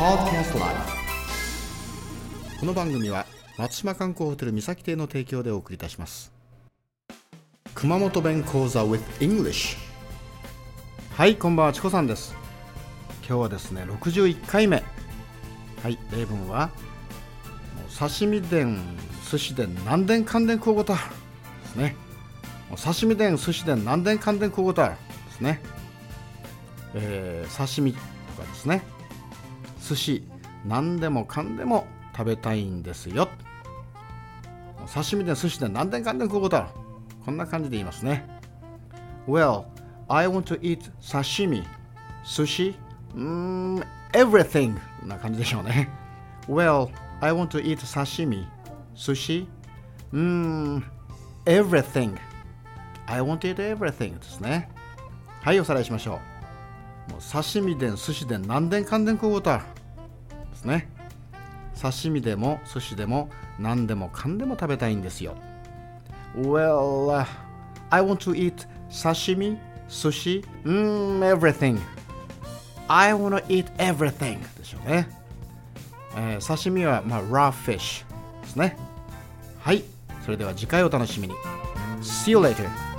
Podcast Live この番組は松島観光ホテル三崎邸の提供でお送りいたします。熊本弁講座 with English はいこんばんはチコさんです。今日はですね61回目。はい例文は刺身伝寿司伝何伝関連交互とですね。刺身伝寿司伝何伝関連交互とですね、えー、刺身とかですね。寿司何でもかんでも食べたいんですよ。刺身で寿司で何でかんでこうだこんな感じで言いますね。Well, I want to eat sashimi 寿司うん everything. な感じでしょうね。Well, I want to eat sashimi 寿司うん everything. I want to eat everything ですね。はいおさらいしましょう。もう刺身で寿司で何でかんでん食うこうだですね刺身でも寿司でも何でもかんでも食べたいんですよ Well、uh, I want to eat sashimi, sushi, mm, everything I want to eat everything でしょうね、えー、刺身は、まあ、raw fish ですねはいそれでは次回お楽しみに See you later